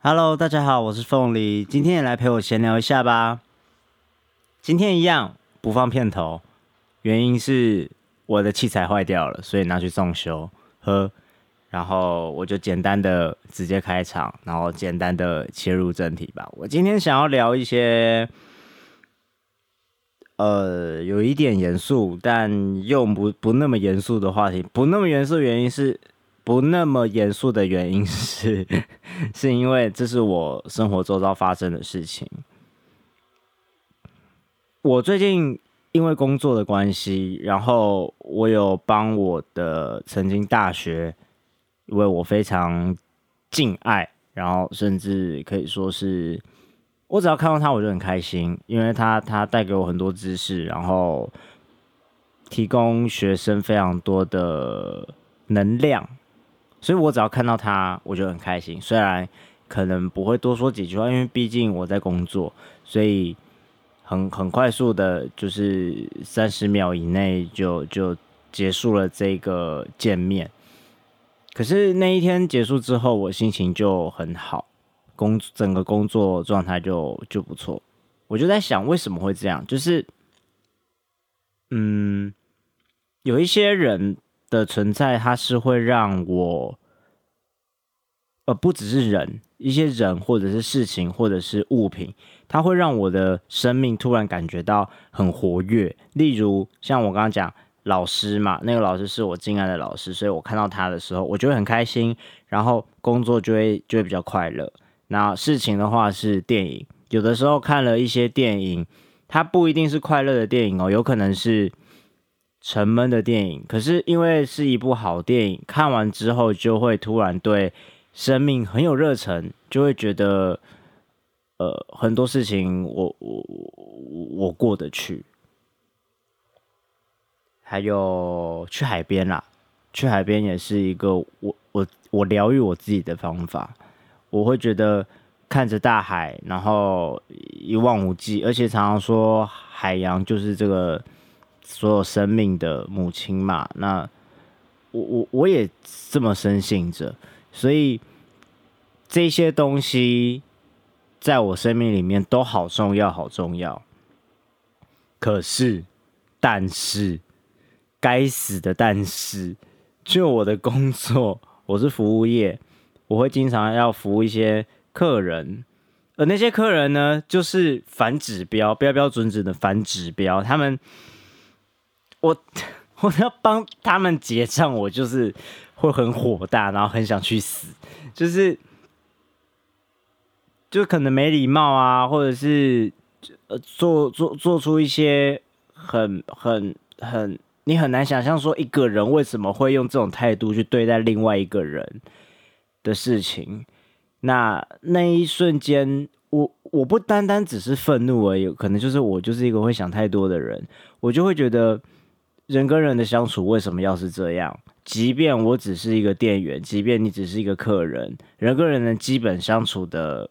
Hello，大家好，我是凤梨，今天也来陪我闲聊一下吧。今天一样不放片头，原因是我的器材坏掉了，所以拿去送修。呵，然后我就简单的直接开场，然后简单的切入正题吧。我今天想要聊一些，呃，有一点严肃，但又不不那么严肃的话题。不那么严肃，原因是不那么严肃的原因是，是因为这是我生活周遭发生的事情。我最近因为工作的关系，然后我有帮我的曾经大学，因为我非常敬爱，然后甚至可以说是，我只要看到他我就很开心，因为他他带给我很多知识，然后提供学生非常多的能量，所以我只要看到他我就很开心。虽然可能不会多说几句话，因为毕竟我在工作，所以。很很快速的，就是三十秒以内就就结束了这个见面。可是那一天结束之后，我心情就很好，工整个工作状态就就不错。我就在想，为什么会这样？就是，嗯，有一些人的存在，它是会让我，呃，不只是人，一些人或者是事情或者是物品。它会让我的生命突然感觉到很活跃，例如像我刚刚讲老师嘛，那个老师是我敬爱的老师，所以我看到他的时候，我就会很开心，然后工作就会就会比较快乐。那事情的话是电影，有的时候看了一些电影，它不一定是快乐的电影哦，有可能是沉闷的电影。可是因为是一部好电影，看完之后就会突然对生命很有热忱，就会觉得。呃，很多事情我我我我过得去，还有去海边啦，去海边也是一个我我我疗愈我自己的方法。我会觉得看着大海，然后一望无际，而且常常说海洋就是这个所有生命的母亲嘛。那我我我也这么深信着，所以这些东西。在我生命里面都好重要，好重要。可是，但是，该死的但是，就我的工作，我是服务业，我会经常要服务一些客人，而那些客人呢，就是反指标，标标准准的反指标。他们，我 我要帮他们结账，我就是会很火大，然后很想去死，就是。就可能没礼貌啊，或者是呃做做做出一些很很很你很难想象说一个人为什么会用这种态度去对待另外一个人的事情。那那一瞬间，我我不单单只是愤怒而已，可能就是我就是一个会想太多的人，我就会觉得人跟人的相处为什么要是这样？即便我只是一个店员，即便你只是一个客人，人跟人的基本相处的。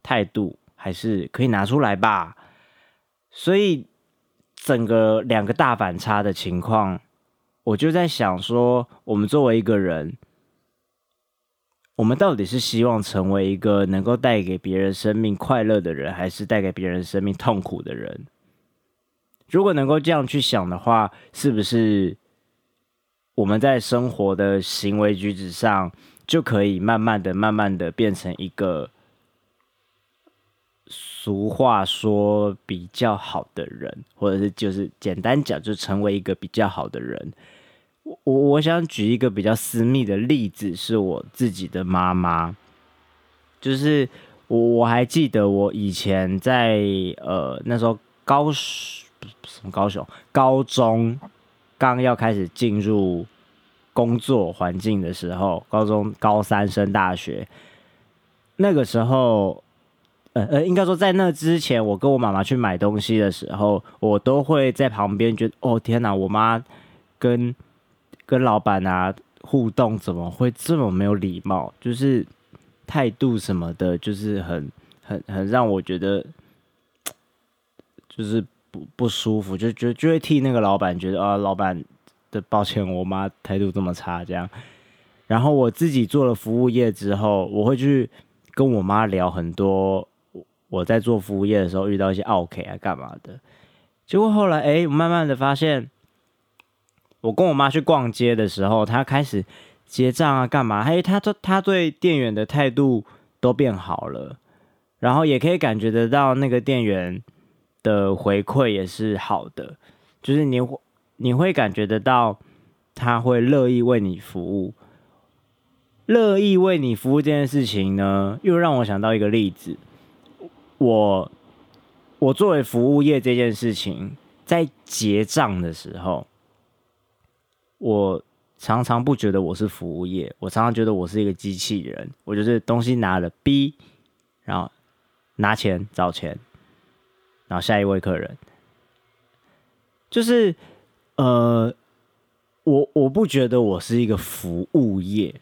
态度还是可以拿出来吧，所以整个两个大反差的情况，我就在想说，我们作为一个人，我们到底是希望成为一个能够带给别人生命快乐的人，还是带给别人生命痛苦的人？如果能够这样去想的话，是不是我们在生活的行为举止上，就可以慢慢的、慢慢的变成一个？俗话说，比较好的人，或者是就是简单讲，就成为一个比较好的人。我我想举一个比较私密的例子，是我自己的妈妈。就是我我还记得我以前在呃那时候高什么高雄高中刚要开始进入工作环境的时候，高中高三升大学那个时候。呃呃，应该说在那之前，我跟我妈妈去买东西的时候，我都会在旁边觉得，哦天哪，我妈跟跟老板啊互动怎么会这么没有礼貌？就是态度什么的，就是很很很让我觉得就是不不舒服，就就就会替那个老板觉得啊，老板的抱歉，我妈态度这么差这样。然后我自己做了服务业之后，我会去。跟我妈聊很多我在做服务业的时候遇到一些 OK 啊干嘛的。结果后来，哎，慢慢的发现，我跟我妈去逛街的时候，她开始结账啊干嘛？嘿，她她她对店员的态度都变好了，然后也可以感觉得到那个店员的回馈也是好的，就是你你会感觉得到他会乐意为你服务。乐意为你服务这件事情呢，又让我想到一个例子。我我作为服务业这件事情，在结账的时候，我常常不觉得我是服务业，我常常觉得我是一个机器人。我就是东西拿了，B，然后拿钱找钱，然后下一位客人，就是呃，我我不觉得我是一个服务业。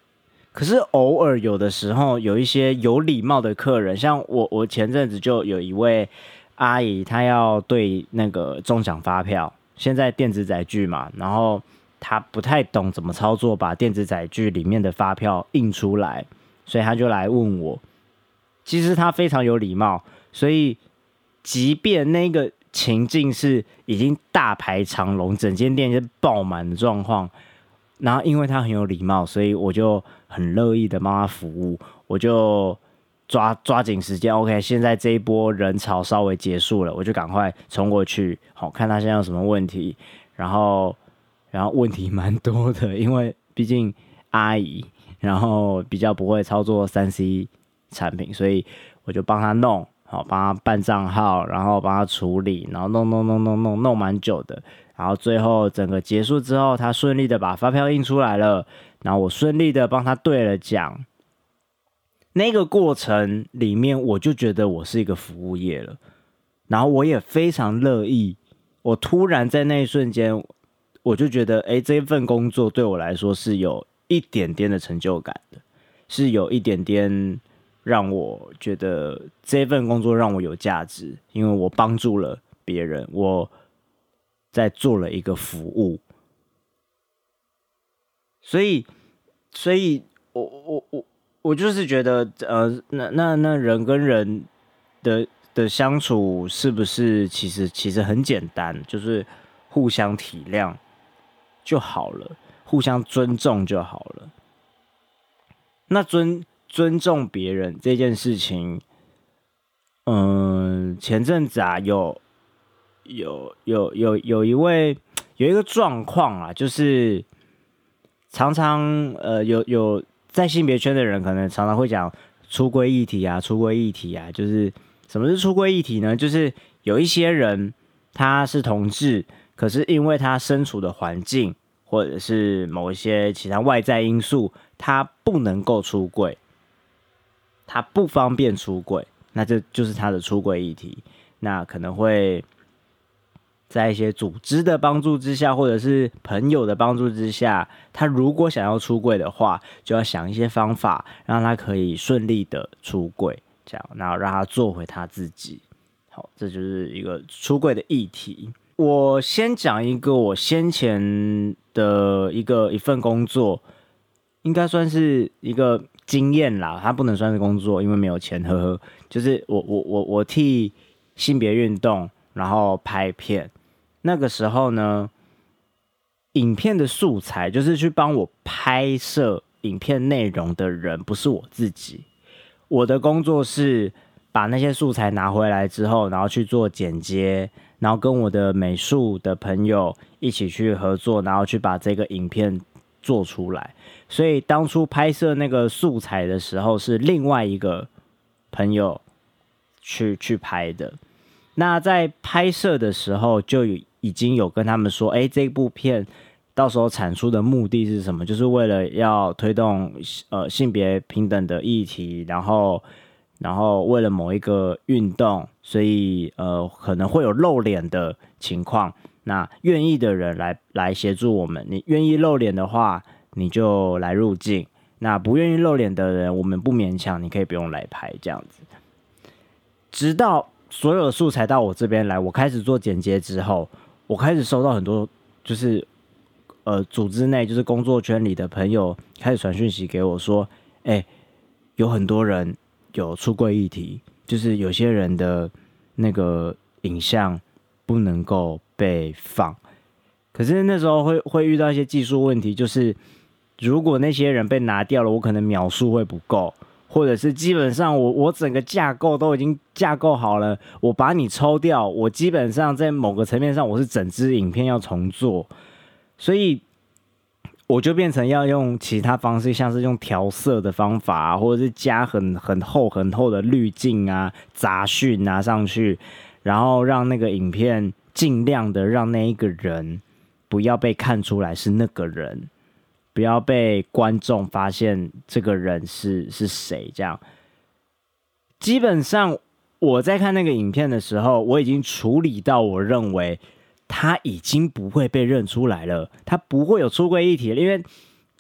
可是偶尔有的时候有一些有礼貌的客人，像我，我前阵子就有一位阿姨，她要对那个中奖发票，现在电子载具嘛，然后她不太懂怎么操作，把电子载具里面的发票印出来，所以她就来问我。其实她非常有礼貌，所以即便那个情境是已经大排长龙，整间店是爆满的状况。然后，因为他很有礼貌，所以我就很乐意的帮他服务。我就抓抓紧时间，OK，现在这一波人潮稍微结束了，我就赶快冲过去，好看他现在有什么问题。然后，然后问题蛮多的，因为毕竟阿姨，然后比较不会操作三 C 产品，所以我就帮他弄，好帮他办账号，然后帮他处理，然后弄弄弄弄弄弄蛮久的。然后最后整个结束之后，他顺利的把发票印出来了，然后我顺利的帮他兑了奖。那个过程里面，我就觉得我是一个服务业了，然后我也非常乐意。我突然在那一瞬间，我就觉得，哎，这份工作对我来说是有一点点的成就感的，是有一点点让我觉得这份工作让我有价值，因为我帮助了别人，我。在做了一个服务，所以，所以我我我我就是觉得，呃，那那那人跟人的的相处是不是其实其实很简单，就是互相体谅就好了，互相尊重就好了。那尊尊重别人这件事情，嗯，前阵子啊有。有有有有一位有一个状况啊，就是常常呃有有在性别圈的人可能常常会讲出柜议题啊，出柜议题啊，就是什么是出柜议题呢？就是有一些人他是同志，可是因为他身处的环境或者是某一些其他外在因素，他不能够出柜，他不方便出柜，那这就是他的出柜议题，那可能会。在一些组织的帮助之下，或者是朋友的帮助之下，他如果想要出柜的话，就要想一些方法，让他可以顺利的出柜，这样，然后让他做回他自己。好，这就是一个出柜的议题。我先讲一个我先前的一个一份工作，应该算是一个经验啦，它不能算是工作，因为没有钱，呵呵。就是我我我我替性别运动，然后拍片。那个时候呢，影片的素材就是去帮我拍摄影片内容的人，不是我自己。我的工作是把那些素材拿回来之后，然后去做剪接，然后跟我的美术的朋友一起去合作，然后去把这个影片做出来。所以当初拍摄那个素材的时候，是另外一个朋友去去拍的。那在拍摄的时候就。已经有跟他们说，哎，这部片到时候产出的目的是什么？就是为了要推动呃性别平等的议题，然后然后为了某一个运动，所以呃可能会有露脸的情况。那愿意的人来来协助我们，你愿意露脸的话，你就来入境；那不愿意露脸的人，我们不勉强，你可以不用来拍这样子。直到所有的素材到我这边来，我开始做剪接之后。我开始收到很多，就是呃，组织内就是工作圈里的朋友开始传讯息给我说，哎，有很多人有出柜议题，就是有些人的那个影像不能够被放。可是那时候会会遇到一些技术问题，就是如果那些人被拿掉了，我可能秒数会不够，或者是基本上我我整个架构都已经架构好了，我把你抽掉，我基本上在某个层面上我是整支影片要重做，所以我就变成要用其他方式，像是用调色的方法，或者是加很很厚很厚的滤镜啊、杂讯拿上去，然后让那个影片尽量的让那一个人。不要被看出来是那个人，不要被观众发现这个人是是谁。这样，基本上我在看那个影片的时候，我已经处理到我认为他已经不会被认出来了，他不会有出柜议题了。因为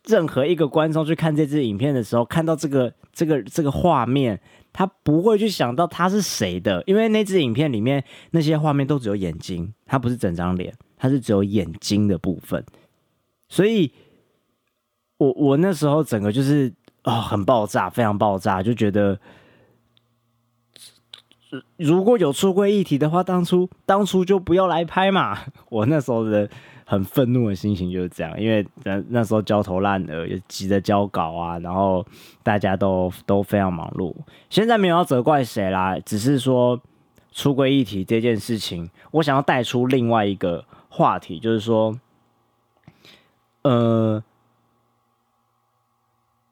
任何一个观众去看这支影片的时候，看到这个这个这个画面，他不会去想到他是谁的，因为那支影片里面那些画面都只有眼睛，他不是整张脸。他是只有眼睛的部分，所以，我我那时候整个就是啊，很爆炸，非常爆炸，就觉得，如果有出柜议题的话，当初当初就不要来拍嘛。我那时候的很愤怒的心情就是这样，因为那那时候焦头烂额，也急着交稿啊，然后大家都都非常忙碌。现在没有要责怪谁啦，只是说出柜议题这件事情，我想要带出另外一个。话题就是说，呃，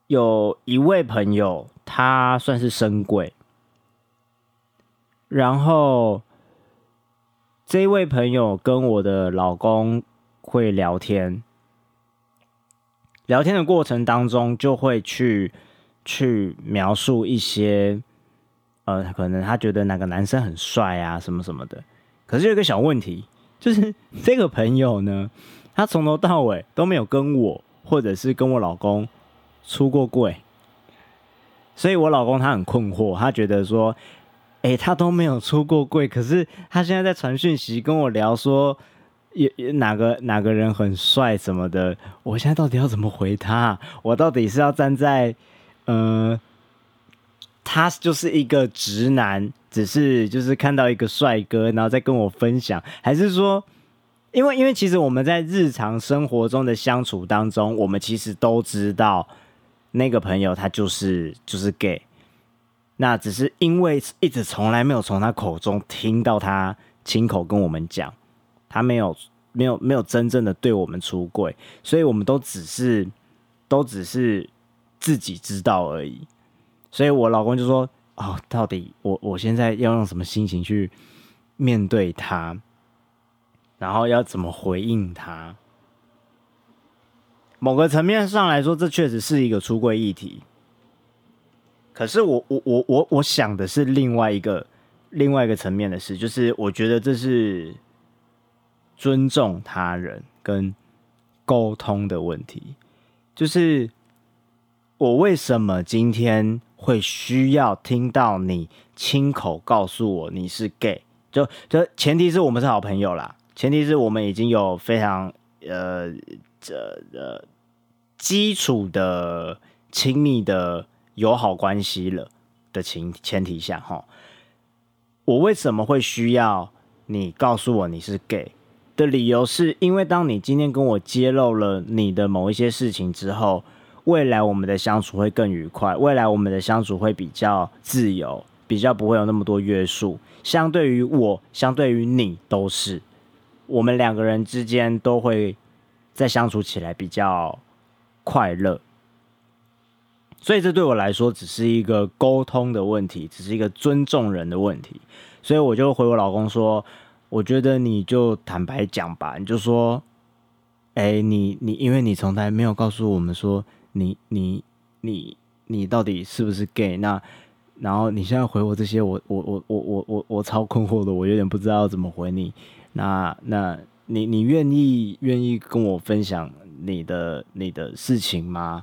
有一位朋友，他算是深贵，然后这位朋友跟我的老公会聊天，聊天的过程当中就会去去描述一些，呃，可能他觉得哪个男生很帅啊，什么什么的，可是有一个小问题。就是这个朋友呢，他从头到尾都没有跟我或者是跟我老公出过柜，所以我老公他很困惑，他觉得说，哎，他都没有出过柜，可是他现在在传讯息跟我聊说，也也哪个哪个人很帅什么的，我现在到底要怎么回他？我到底是要站在，呃，他就是一个直男。只是就是看到一个帅哥，然后再跟我分享，还是说，因为因为其实我们在日常生活中的相处当中，我们其实都知道那个朋友他就是就是 gay，那只是因为一直从来没有从他口中听到他亲口跟我们讲，他没有没有没有真正的对我们出柜，所以我们都只是都只是自己知道而已，所以我老公就说。哦，到底我我现在要用什么心情去面对他，然后要怎么回应他？某个层面上来说，这确实是一个出柜议题。可是我我我我我想的是另外一个另外一个层面的事，就是我觉得这是尊重他人跟沟通的问题。就是我为什么今天？会需要听到你亲口告诉我你是 gay，就就前提是我们是好朋友啦，前提是我们已经有非常呃这呃基础的亲密的友好关系了的情前提下哈，我为什么会需要你告诉我你是 gay 的理由，是因为当你今天跟我揭露了你的某一些事情之后。未来我们的相处会更愉快，未来我们的相处会比较自由，比较不会有那么多约束。相对于我，相对于你，都是我们两个人之间都会在相处起来比较快乐。所以这对我来说只是一个沟通的问题，只是一个尊重人的问题。所以我就回我老公说：“我觉得你就坦白讲吧，你就说，哎，你你，因为你从来没有告诉我们说。”你你你你到底是不是 gay？那然后你现在回我这些，我我我我我我我超困惑的，我有点不知道怎么回你。那那你你愿意愿意跟我分享你的你的事情吗？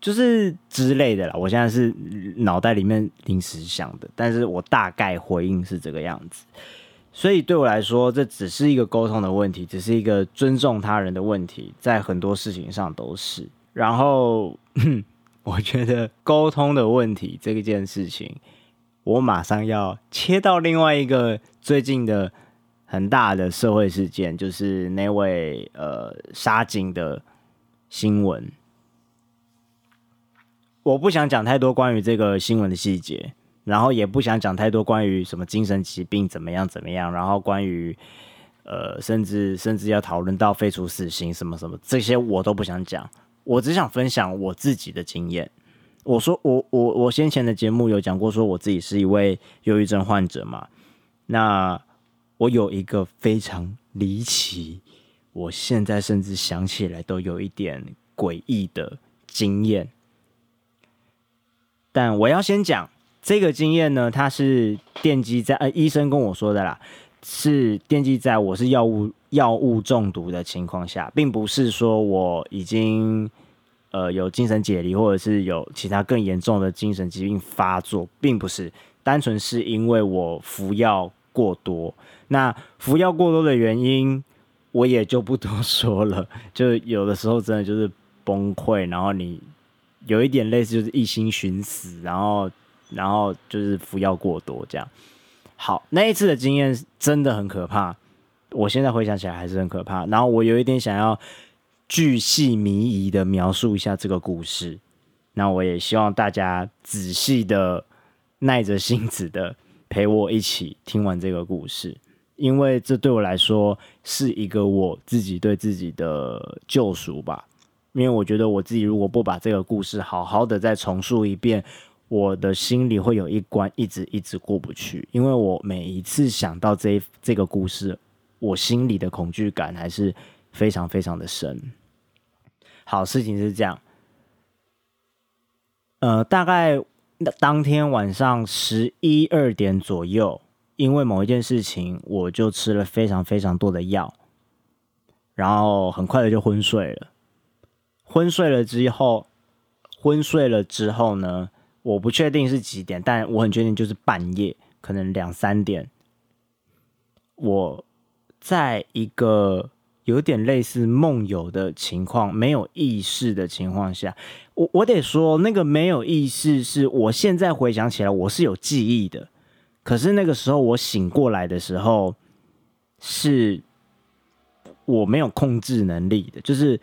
就是之类的啦。我现在是脑袋里面临时想的，但是我大概回应是这个样子。所以对我来说，这只是一个沟通的问题，只是一个尊重他人的问题，在很多事情上都是。然后我觉得沟通的问题这一件事情，我马上要切到另外一个最近的很大的社会事件，就是那位呃杀警的新闻。我不想讲太多关于这个新闻的细节，然后也不想讲太多关于什么精神疾病怎么样怎么样，然后关于呃甚至甚至要讨论到废除死刑什么什么这些我都不想讲，我只想分享我自己的经验。我说我我我先前的节目有讲过，说我自己是一位忧郁症患者嘛，那我有一个非常离奇，我现在甚至想起来都有一点诡异的经验。但我要先讲这个经验呢，它是奠基在呃医生跟我说的啦，是奠基在我是药物药物中毒的情况下，并不是说我已经呃有精神解离，或者是有其他更严重的精神疾病发作，并不是单纯是因为我服药过多。那服药过多的原因，我也就不多说了。就有的时候真的就是崩溃，然后你。有一点类似，就是一心寻死，然后，然后就是服药过多这样。好，那一次的经验真的很可怕，我现在回想起来还是很可怕。然后我有一点想要巨细靡遗的描述一下这个故事，那我也希望大家仔细的、耐着性子的陪我一起听完这个故事，因为这对我来说是一个我自己对自己的救赎吧。因为我觉得我自己如果不把这个故事好好的再重述一遍，我的心里会有一关一直一直过不去。因为我每一次想到这这个故事，我心里的恐惧感还是非常非常的深。好，事情是这样，呃，大概当天晚上十一二点左右，因为某一件事情，我就吃了非常非常多的药，然后很快的就昏睡了。昏睡了之后，昏睡了之后呢？我不确定是几点，但我很确定就是半夜，可能两三点。我在一个有点类似梦游的情况，没有意识的情况下，我我得说，那个没有意识是我现在回想起来，我是有记忆的。可是那个时候我醒过来的时候，是我没有控制能力的，就是。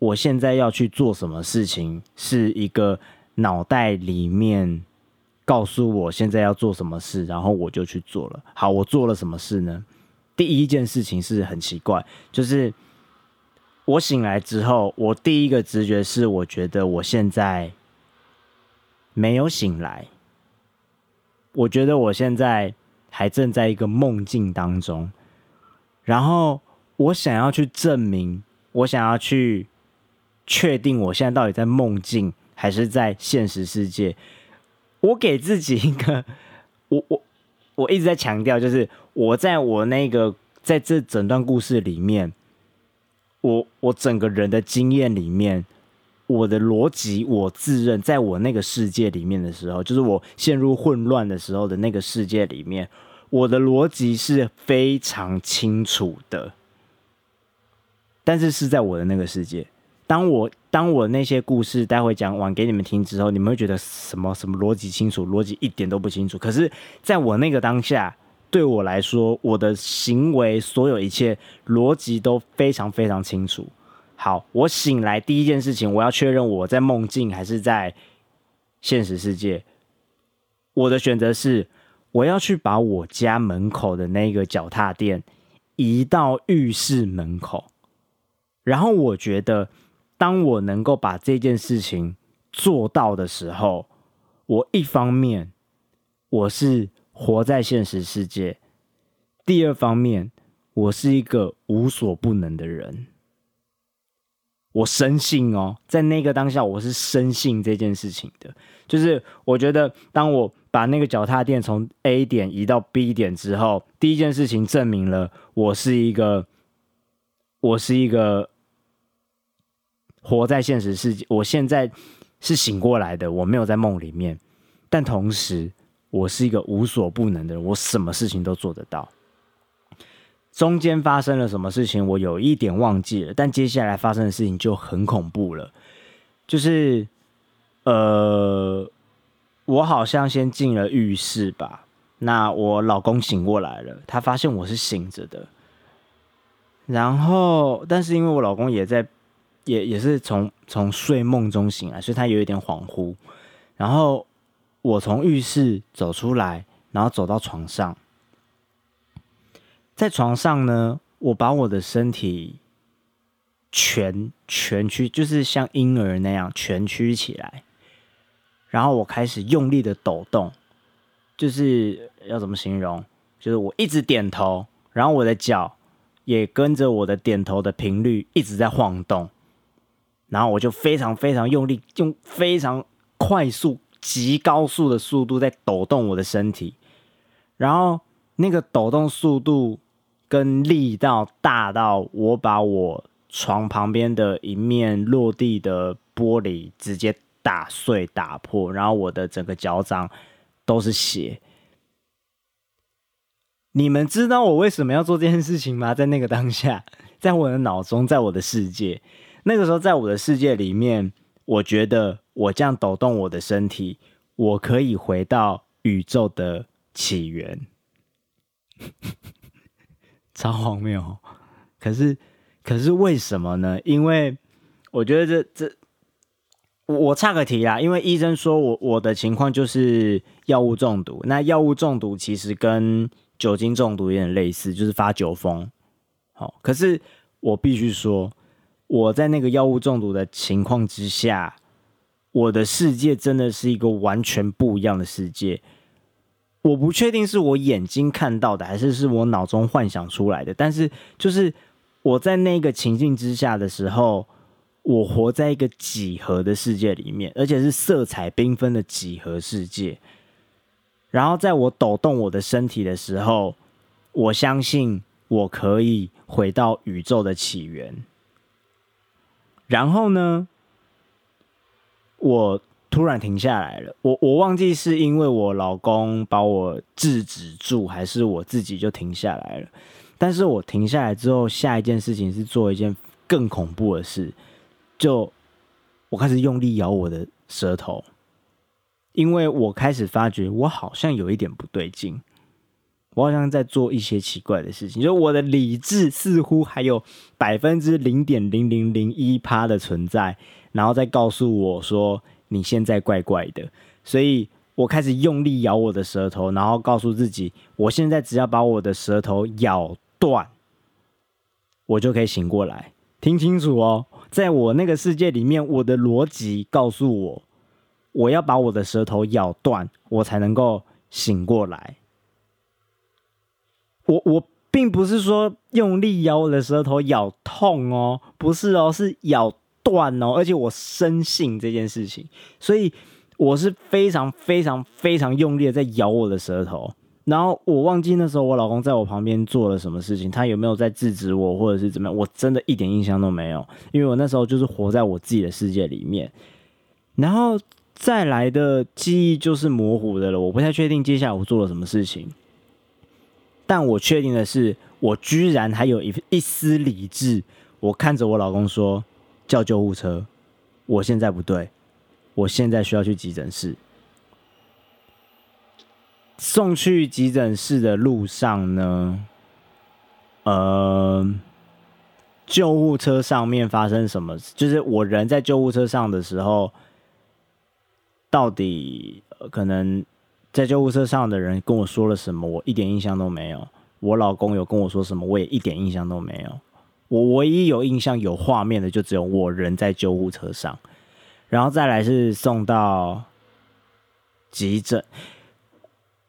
我现在要去做什么事情，是一个脑袋里面告诉我现在要做什么事，然后我就去做了。好，我做了什么事呢？第一件事情是很奇怪，就是我醒来之后，我第一个直觉是，我觉得我现在没有醒来，我觉得我现在还正在一个梦境当中，然后我想要去证明，我想要去。确定我现在到底在梦境还是在现实世界？我给自己一个，我我我一直在强调，就是我在我那个在这整段故事里面，我我整个人的经验里面，我的逻辑，我自认在我那个世界里面的时候，就是我陷入混乱的时候的那个世界里面，我的逻辑是非常清楚的，但是是在我的那个世界。当我当我那些故事待会讲完给你们听之后，你们会觉得什么什么逻辑清楚，逻辑一点都不清楚。可是，在我那个当下，对我来说，我的行为所有一切逻辑都非常非常清楚。好，我醒来第一件事情，我要确认我在梦境还是在现实世界。我的选择是，我要去把我家门口的那个脚踏垫移到浴室门口，然后我觉得。当我能够把这件事情做到的时候，我一方面我是活在现实世界，第二方面我是一个无所不能的人。我深信哦，在那个当下，我是深信这件事情的。就是我觉得，当我把那个脚踏垫从 A 点移到 B 点之后，第一件事情证明了我是一个，我是一个。活在现实世界，我现在是醒过来的，我没有在梦里面，但同时我是一个无所不能的人，我什么事情都做得到。中间发生了什么事情，我有一点忘记了，但接下来发生的事情就很恐怖了。就是呃，我好像先进了浴室吧。那我老公醒过来了，他发现我是醒着的。然后，但是因为我老公也在，也也是从从睡梦中醒来，所以他有一点恍惚。然后我从浴室走出来，然后走到床上，在床上呢，我把我的身体蜷蜷曲，就是像婴儿那样蜷曲起来。然后我开始用力的抖动，就是要怎么形容？就是我一直点头，然后我的脚也跟着我的点头的频率一直在晃动，然后我就非常非常用力，用非常快速、极高速的速度在抖动我的身体，然后那个抖动速度跟力道大到我把我床旁边的一面落地的玻璃直接。打碎、打破，然后我的整个脚掌都是血。你们知道我为什么要做这件事情吗？在那个当下，在我的脑中，在我的世界，那个时候，在我的世界里面，我觉得我这样抖动我的身体，我可以回到宇宙的起源，超荒谬。可是，可是为什么呢？因为我觉得这这。我岔个题啦，因为医生说我我的情况就是药物中毒。那药物中毒其实跟酒精中毒有点类似，就是发酒疯。好，可是我必须说，我在那个药物中毒的情况之下，我的世界真的是一个完全不一样的世界。我不确定是我眼睛看到的，还是是我脑中幻想出来的。但是，就是我在那个情境之下的时候。我活在一个几何的世界里面，而且是色彩缤纷的几何世界。然后，在我抖动我的身体的时候，我相信我可以回到宇宙的起源。然后呢，我突然停下来了。我我忘记是因为我老公把我制止住，还是我自己就停下来了。但是我停下来之后，下一件事情是做一件更恐怖的事。就我开始用力咬我的舌头，因为我开始发觉我好像有一点不对劲，我好像在做一些奇怪的事情，就我的理智似乎还有百分之零点零零零一趴的存在，然后再告诉我说你现在怪怪的，所以我开始用力咬我的舌头，然后告诉自己，我现在只要把我的舌头咬断，我就可以醒过来，听清楚哦。在我那个世界里面，我的逻辑告诉我，我要把我的舌头咬断，我才能够醒过来。我我并不是说用力咬我的舌头咬痛哦，不是哦，是咬断哦，而且我深信这件事情，所以我是非常非常非常用力的在咬我的舌头。然后我忘记那时候我老公在我旁边做了什么事情，他有没有在制止我，或者是怎么样？我真的一点印象都没有，因为我那时候就是活在我自己的世界里面。然后再来的记忆就是模糊的了，我不太确定接下来我做了什么事情。但我确定的是，我居然还有一一丝理智。我看着我老公说：“叫救护车！我现在不对，我现在需要去急诊室。”送去急诊室的路上呢，呃，救护车上面发生什么？就是我人在救护车上的时候，到底可能在救护车上的人跟我说了什么？我一点印象都没有。我老公有跟我说什么？我也一点印象都没有。我唯一有印象、有画面的，就只有我人在救护车上，然后再来是送到急诊。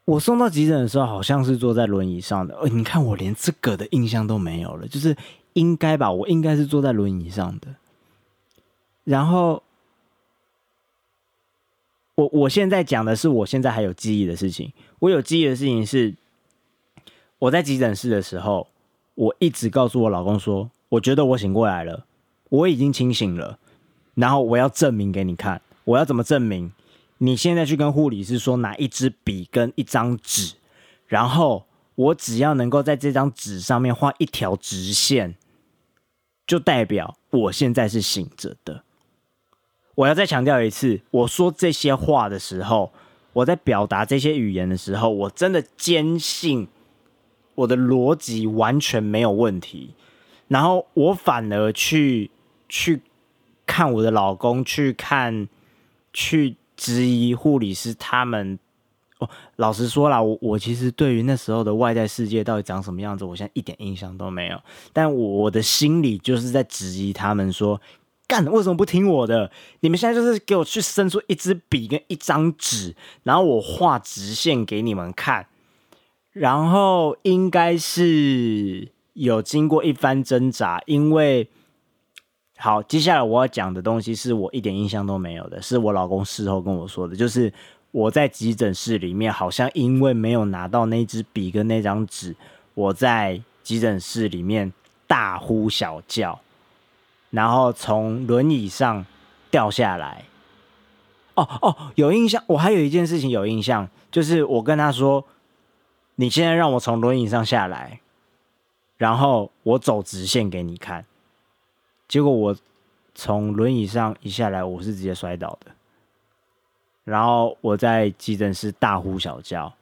我送到急诊的时候，好像是坐在轮椅上的。呃，你看我连这个的印象都没有了，就是应该吧？我应该是坐在轮椅上的。然后，我我现在讲的是我现在还有记忆的事情。我有记忆的事情是，我在急诊室的时候，我一直告诉我老公说，我觉得我醒过来了，我已经清醒了。然后我要证明给你看，我要怎么证明？你现在去跟护理师说拿一支笔跟一张纸，然后我只要能够在这张纸上面画一条直线，就代表我现在是醒着的。我要再强调一次，我说这些话的时候，我在表达这些语言的时候，我真的坚信我的逻辑完全没有问题。然后我反而去去看我的老公，去看去质疑护理师他们。哦，老实说啦，我我其实对于那时候的外在世界到底长什么样子，我现在一点印象都没有。但我我的心里就是在质疑他们说。干为什么不听我的？你们现在就是给我去伸出一支笔跟一张纸，然后我画直线给你们看，然后应该是有经过一番挣扎。因为好，接下来我要讲的东西是我一点印象都没有的，是我老公事后跟我说的，就是我在急诊室里面，好像因为没有拿到那支笔跟那张纸，我在急诊室里面大呼小叫。然后从轮椅上掉下来。哦哦，有印象。我还有一件事情有印象，就是我跟他说：“你现在让我从轮椅上下来，然后我走直线给你看。”结果我从轮椅上一下来，我是直接摔倒的。然后我在急诊室大呼小叫，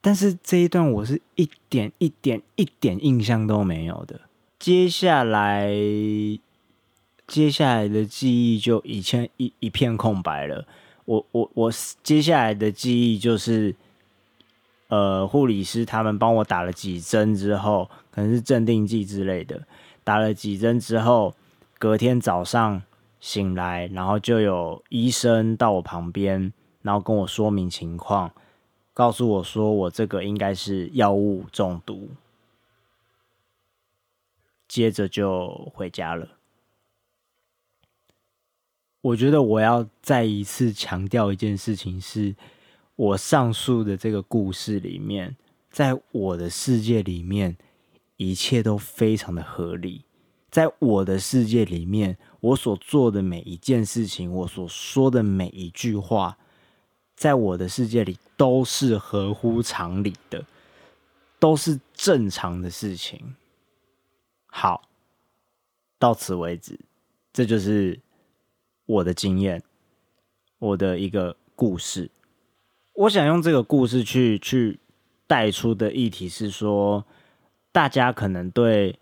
但是这一段我是一点一点一点印象都没有的。接下来。接下来的记忆就一片一一片空白了。我我我接下来的记忆就是，呃，护理师他们帮我打了几针之后，可能是镇定剂之类的。打了几针之后，隔天早上醒来，然后就有医生到我旁边，然后跟我说明情况，告诉我说我这个应该是药物中毒。接着就回家了。我觉得我要再一次强调一件事情，是我上述的这个故事里面，在我的世界里面，一切都非常的合理。在我的世界里面，我所做的每一件事情，我所说的每一句话，在我的世界里都是合乎常理的，都是正常的事情。好，到此为止，这就是。我的经验，我的一个故事，我想用这个故事去去带出的议题是说，大家可能对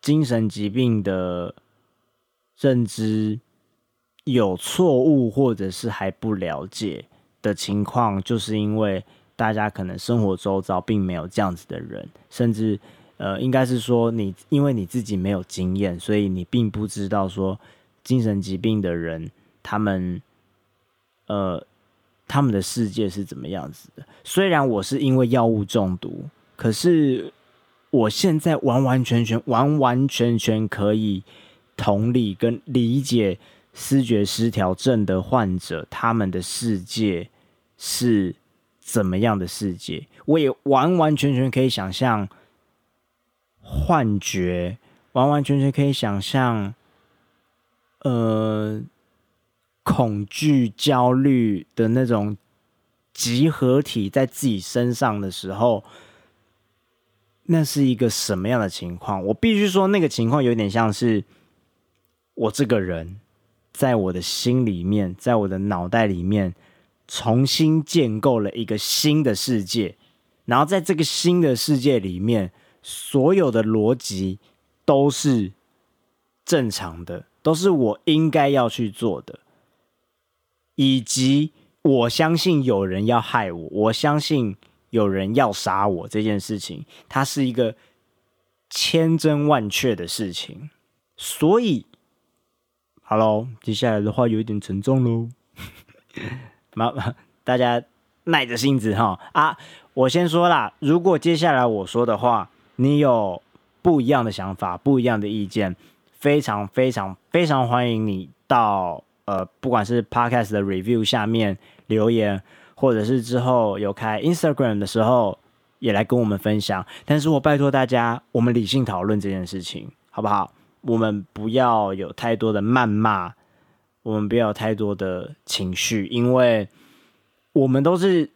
精神疾病的认知有错误，或者是还不了解的情况，就是因为大家可能生活周遭并没有这样子的人，甚至呃，应该是说你因为你自己没有经验，所以你并不知道说。精神疾病的人，他们，呃，他们的世界是怎么样子的？虽然我是因为药物中毒，可是我现在完完全全、完完全全可以同理跟理解思觉失调症的患者他们的世界是怎么样的世界。我也完完全全可以想象幻觉，完完全全可以想象。呃，恐惧、焦虑的那种集合体在自己身上的时候，那是一个什么样的情况？我必须说，那个情况有点像是我这个人在我的心里面，在我的脑袋里面重新建构了一个新的世界，然后在这个新的世界里面，所有的逻辑都是正常的。都是我应该要去做的，以及我相信有人要害我，我相信有人要杀我这件事情，它是一个千真万确的事情。所以，Hello，接下来的话有一点沉重喽，麻烦 大家耐着性子哈啊！我先说啦，如果接下来我说的话，你有不一样的想法、不一样的意见。非常非常非常欢迎你到呃，不管是 podcast 的 review 下面留言，或者是之后有开 Instagram 的时候也来跟我们分享。但是我拜托大家，我们理性讨论这件事情，好不好？我们不要有太多的谩骂，我们不要有太多的情绪，因为我们都是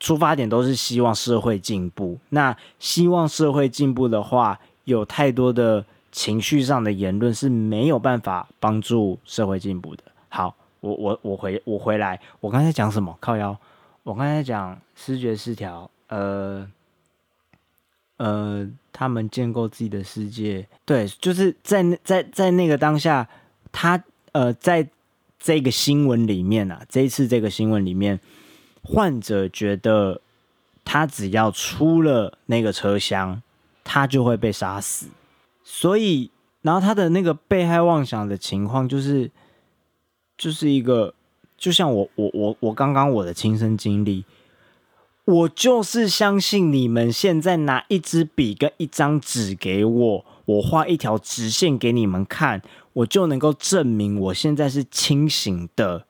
出发点都是希望社会进步。那希望社会进步的话，有太多的。情绪上的言论是没有办法帮助社会进步的，好，我我我回我回来，我刚才讲什么？靠腰，我刚才讲视觉失调，呃呃，他们建构自己的世界，对，就是在在在那个当下，他呃，在这个新闻里面啊，这一次这个新闻里面，患者觉得他只要出了那个车厢，他就会被杀死，所以。然后他的那个被害妄想的情况，就是就是一个，就像我我我我刚刚我的亲身经历，我就是相信你们现在拿一支笔跟一张纸给我，我画一条直线给你们看，我就能够证明我现在是清醒的，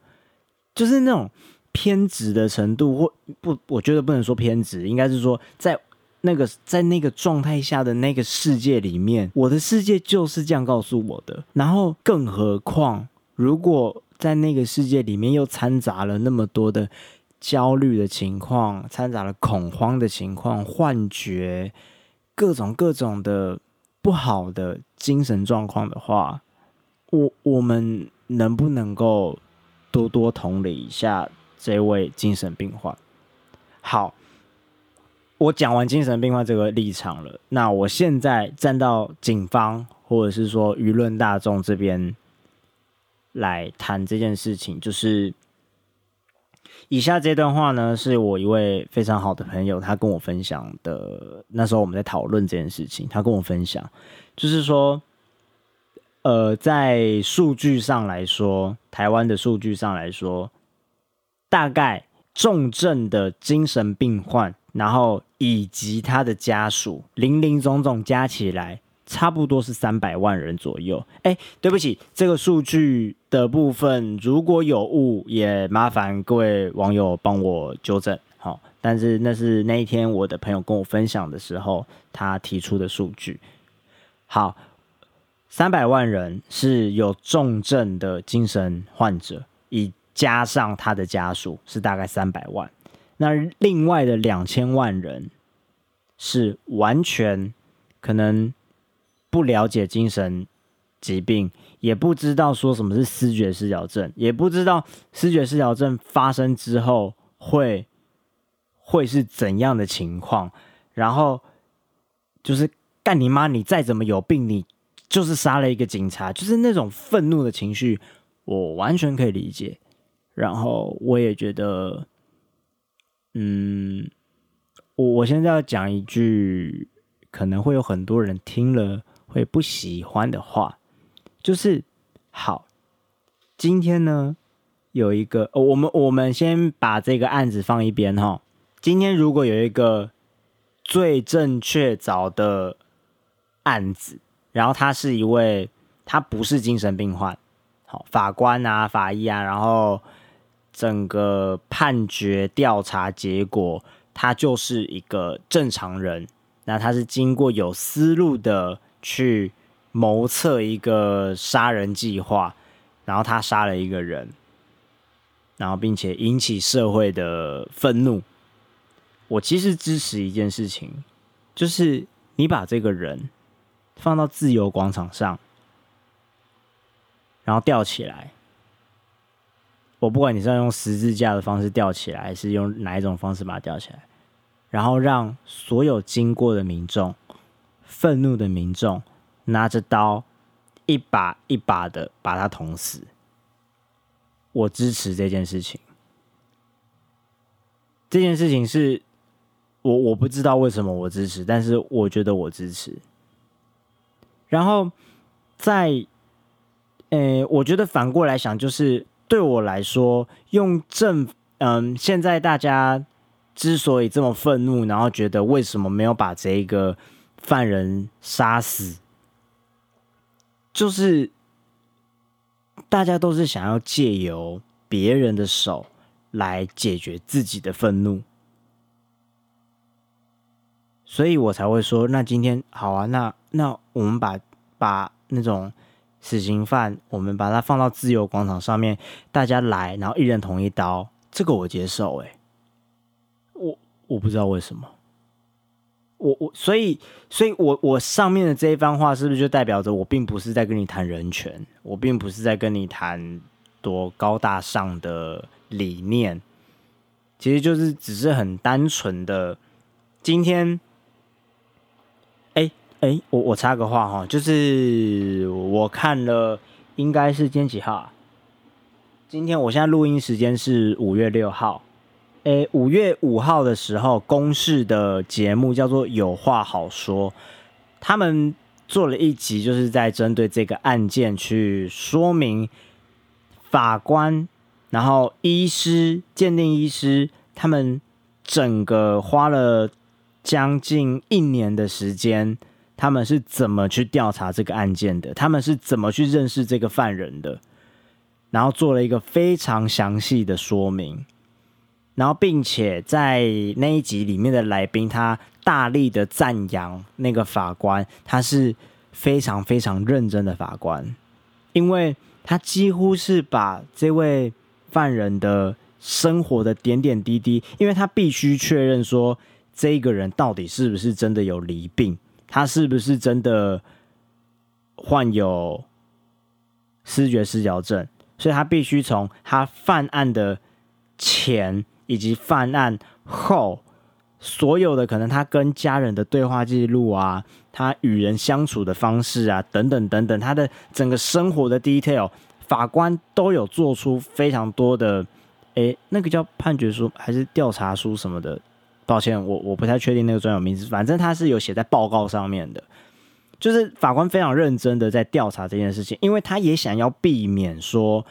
就是那种偏执的程度，或不，我觉得不能说偏执，应该是说在。那个在那个状态下的那个世界里面，我的世界就是这样告诉我的。然后，更何况，如果在那个世界里面又掺杂了那么多的焦虑的情况，掺杂了恐慌的情况、幻觉，各种各种的不好的精神状况的话，我我们能不能够多多同理一下这位精神病患？好。我讲完精神病患这个立场了，那我现在站到警方或者是说舆论大众这边来谈这件事情，就是以下这段话呢，是我一位非常好的朋友他跟我分享的。那时候我们在讨论这件事情，他跟我分享，就是说，呃，在数据上来说，台湾的数据上来说，大概重症的精神病患。然后以及他的家属，零零总总加起来，差不多是三百万人左右。哎，对不起，这个数据的部分如果有误，也麻烦各位网友帮我纠正。好，但是那是那一天我的朋友跟我分享的时候，他提出的数据。好，三百万人是有重症的精神患者，以加上他的家属，是大概三百万。那另外的两千万人是完全可能不了解精神疾病，也不知道说什么是思觉失调症，也不知道思觉失调症发生之后会会是怎样的情况。然后就是干你妈！你再怎么有病，你就是杀了一个警察，就是那种愤怒的情绪，我完全可以理解。然后我也觉得。嗯，我我现在要讲一句可能会有很多人听了会不喜欢的话，就是好，今天呢有一个，我们我们先把这个案子放一边哈。今天如果有一个最正确找的案子，然后他是一位，他不是精神病患，好法官啊，法医啊，然后。整个判决调查结果，他就是一个正常人。那他是经过有思路的去谋策一个杀人计划，然后他杀了一个人，然后并且引起社会的愤怒。我其实支持一件事情，就是你把这个人放到自由广场上，然后吊起来。我不管你是要用十字架的方式吊起来，还是用哪一种方式把它吊起来，然后让所有经过的民众、愤怒的民众拿着刀一把一把的把他捅死，我支持这件事情。这件事情是我我不知道为什么我支持，但是我觉得我支持。然后在，呃，我觉得反过来想就是。对我来说，用正嗯，现在大家之所以这么愤怒，然后觉得为什么没有把这个犯人杀死，就是大家都是想要借由别人的手来解决自己的愤怒，所以我才会说，那今天好啊，那那我们把把那种。死刑犯，我们把他放到自由广场上面，大家来，然后一人捅一刀，这个我接受。哎，我我不知道为什么，我我所以所以，我我上面的这一番话是不是就代表着我并不是在跟你谈人权，我并不是在跟你谈多高大上的理念，其实就是只是很单纯的。今天，哎，我我插个话哈，就是我看了，应该是今天几号啊？今天我现在录音时间是五月六号。诶，五月五号的时候，公视的节目叫做《有话好说》，他们做了一集，就是在针对这个案件去说明法官、然后医师、鉴定医师他们整个花了将近一年的时间，他们是怎么去调查这个案件的，他们是怎么去认识这个犯人的，然后做了一个非常详细的说明。然后，并且在那一集里面的来宾，他大力的赞扬那个法官，他是非常非常认真的法官，因为他几乎是把这位犯人的生活的点点滴滴，因为他必须确认说这个人到底是不是真的有离病，他是不是真的患有视觉失调症，所以他必须从他犯案的前。以及犯案后所有的可能，他跟家人的对话记录啊，他与人相处的方式啊，等等等等，他的整个生活的 detail，法官都有做出非常多的，诶，那个叫判决书还是调查书什么的？抱歉，我我不太确定那个专有名词，反正他是有写在报告上面的，就是法官非常认真的在调查这件事情，因为他也想要避免说，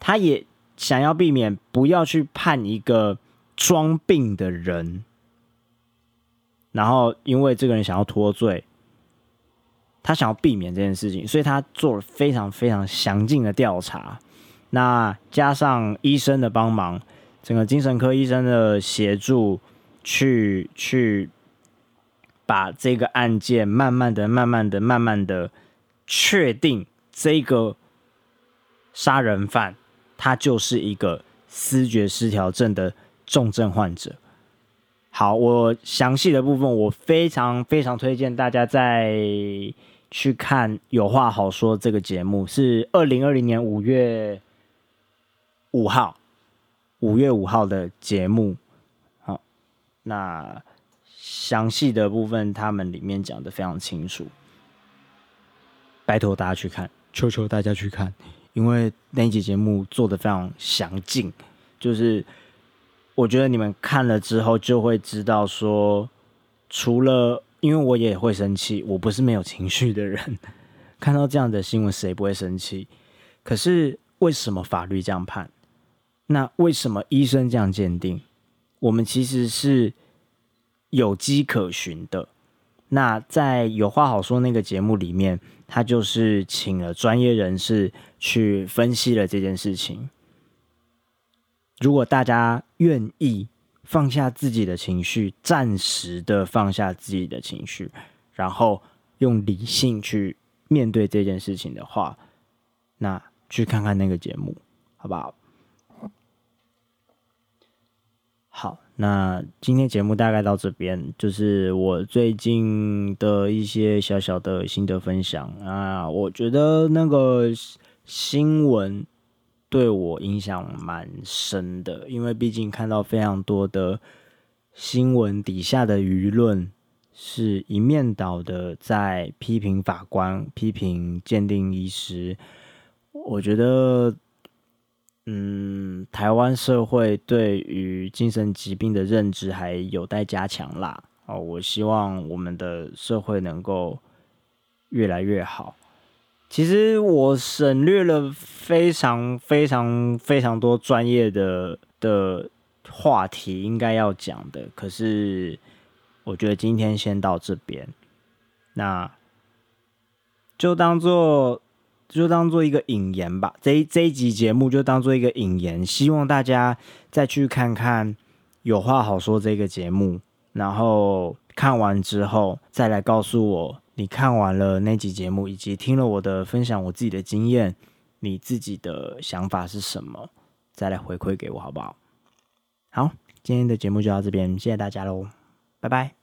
他也。想要避免不要去判一个装病的人，然后因为这个人想要脱罪，他想要避免这件事情，所以他做了非常非常详尽的调查。那加上医生的帮忙，整个精神科医生的协助，去去把这个案件慢慢的、慢慢的、慢慢的确定这个杀人犯。他就是一个思觉失调症的重症患者。好，我详细的部分我非常非常推荐大家再去看《有话好说》这个节目，是二零二零年五月五号，五月五号的节目。好，那详细的部分他们里面讲的非常清楚，拜托大家去看，求求大家去看。因为那一集节目做的非常详尽，就是我觉得你们看了之后就会知道说，除了因为我也会生气，我不是没有情绪的人，看到这样的新闻谁不会生气？可是为什么法律这样判？那为什么医生这样鉴定？我们其实是有迹可循的。那在有话好说那个节目里面。他就是请了专业人士去分析了这件事情。如果大家愿意放下自己的情绪，暂时的放下自己的情绪，然后用理性去面对这件事情的话，那去看看那个节目，好不好？好。那今天节目大概到这边，就是我最近的一些小小的心得分享啊。我觉得那个新闻对我影响蛮深的，因为毕竟看到非常多的新闻底下的舆论是一面倒的在批评法官、批评鉴定医师，我觉得。嗯，台湾社会对于精神疾病的认知还有待加强啦。哦，我希望我们的社会能够越来越好。其实我省略了非常非常非常多专业的的话题应该要讲的，可是我觉得今天先到这边，那就当做。就当做一个引言吧，这一这一集节目就当做一个引言，希望大家再去看看《有话好说》这个节目，然后看完之后再来告诉我，你看完了那集节目，以及听了我的分享，我自己的经验，你自己的想法是什么，再来回馈给我好不好？好，今天的节目就到这边，谢谢大家喽，拜拜。